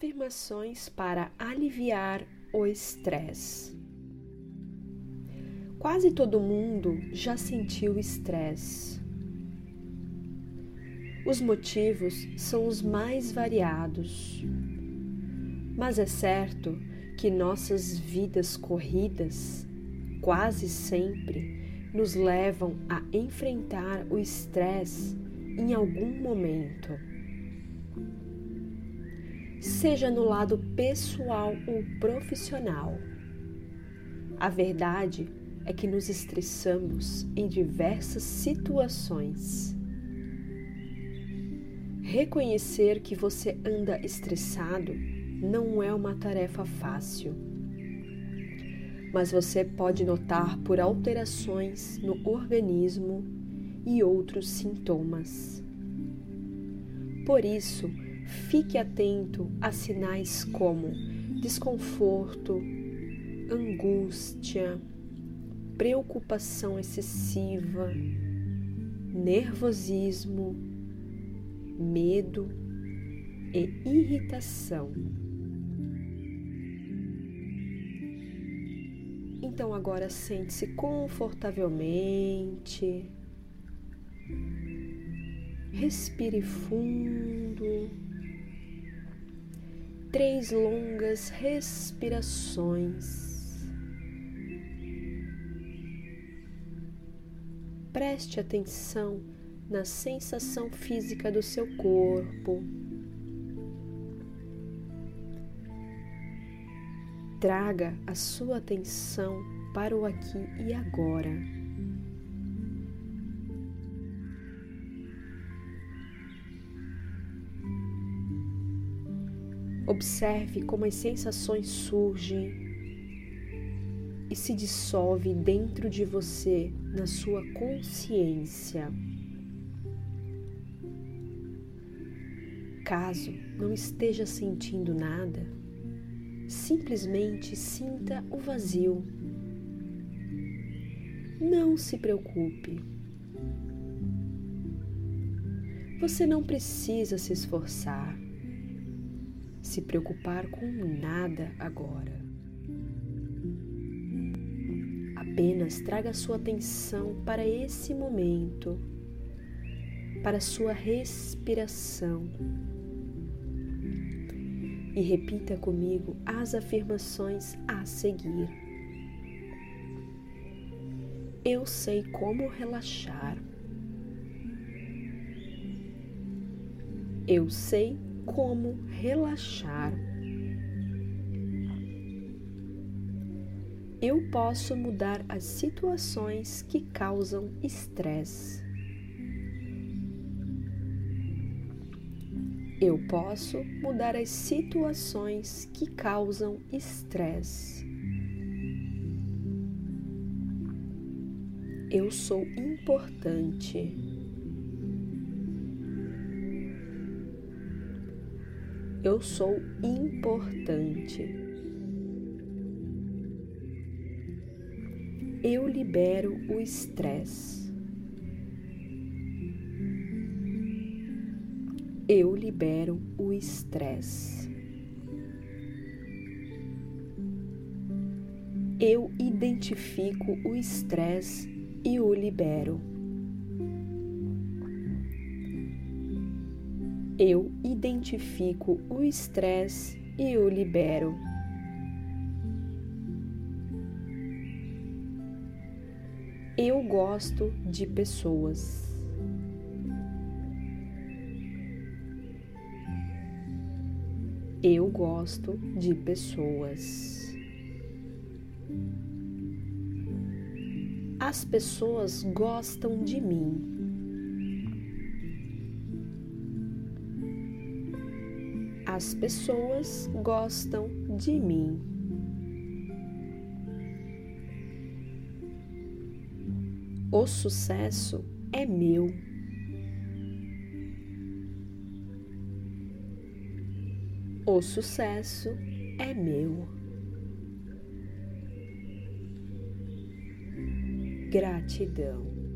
Afirmações para aliviar o estresse. Quase todo mundo já sentiu estresse. Os motivos são os mais variados, mas é certo que nossas vidas corridas quase sempre nos levam a enfrentar o estresse em algum momento seja no lado pessoal ou profissional. A verdade é que nos estressamos em diversas situações. Reconhecer que você anda estressado não é uma tarefa fácil, mas você pode notar por alterações no organismo e outros sintomas. Por isso, Fique atento a sinais como desconforto, angústia, preocupação excessiva, nervosismo, medo e irritação. Então agora sente-se confortavelmente. Respire fundo três longas respirações. Preste atenção na sensação física do seu corpo. Traga a sua atenção para o aqui e agora. Observe como as sensações surgem e se dissolve dentro de você, na sua consciência. Caso não esteja sentindo nada, simplesmente sinta o vazio. Não se preocupe. Você não precisa se esforçar se preocupar com nada agora. Apenas traga sua atenção para esse momento, para sua respiração. E repita comigo as afirmações a seguir. Eu sei como relaxar. Eu sei como relaxar. Eu posso mudar as situações que causam estresse. Eu posso mudar as situações que causam estresse. Eu sou importante. Eu sou importante. Eu libero o estresse. Eu libero o estresse. Eu identifico o estresse e o libero. Eu identifico o estresse e o libero. Eu gosto de pessoas. Eu gosto de pessoas. As pessoas gostam de mim. As pessoas gostam de mim. O sucesso é meu. O sucesso é meu. Gratidão.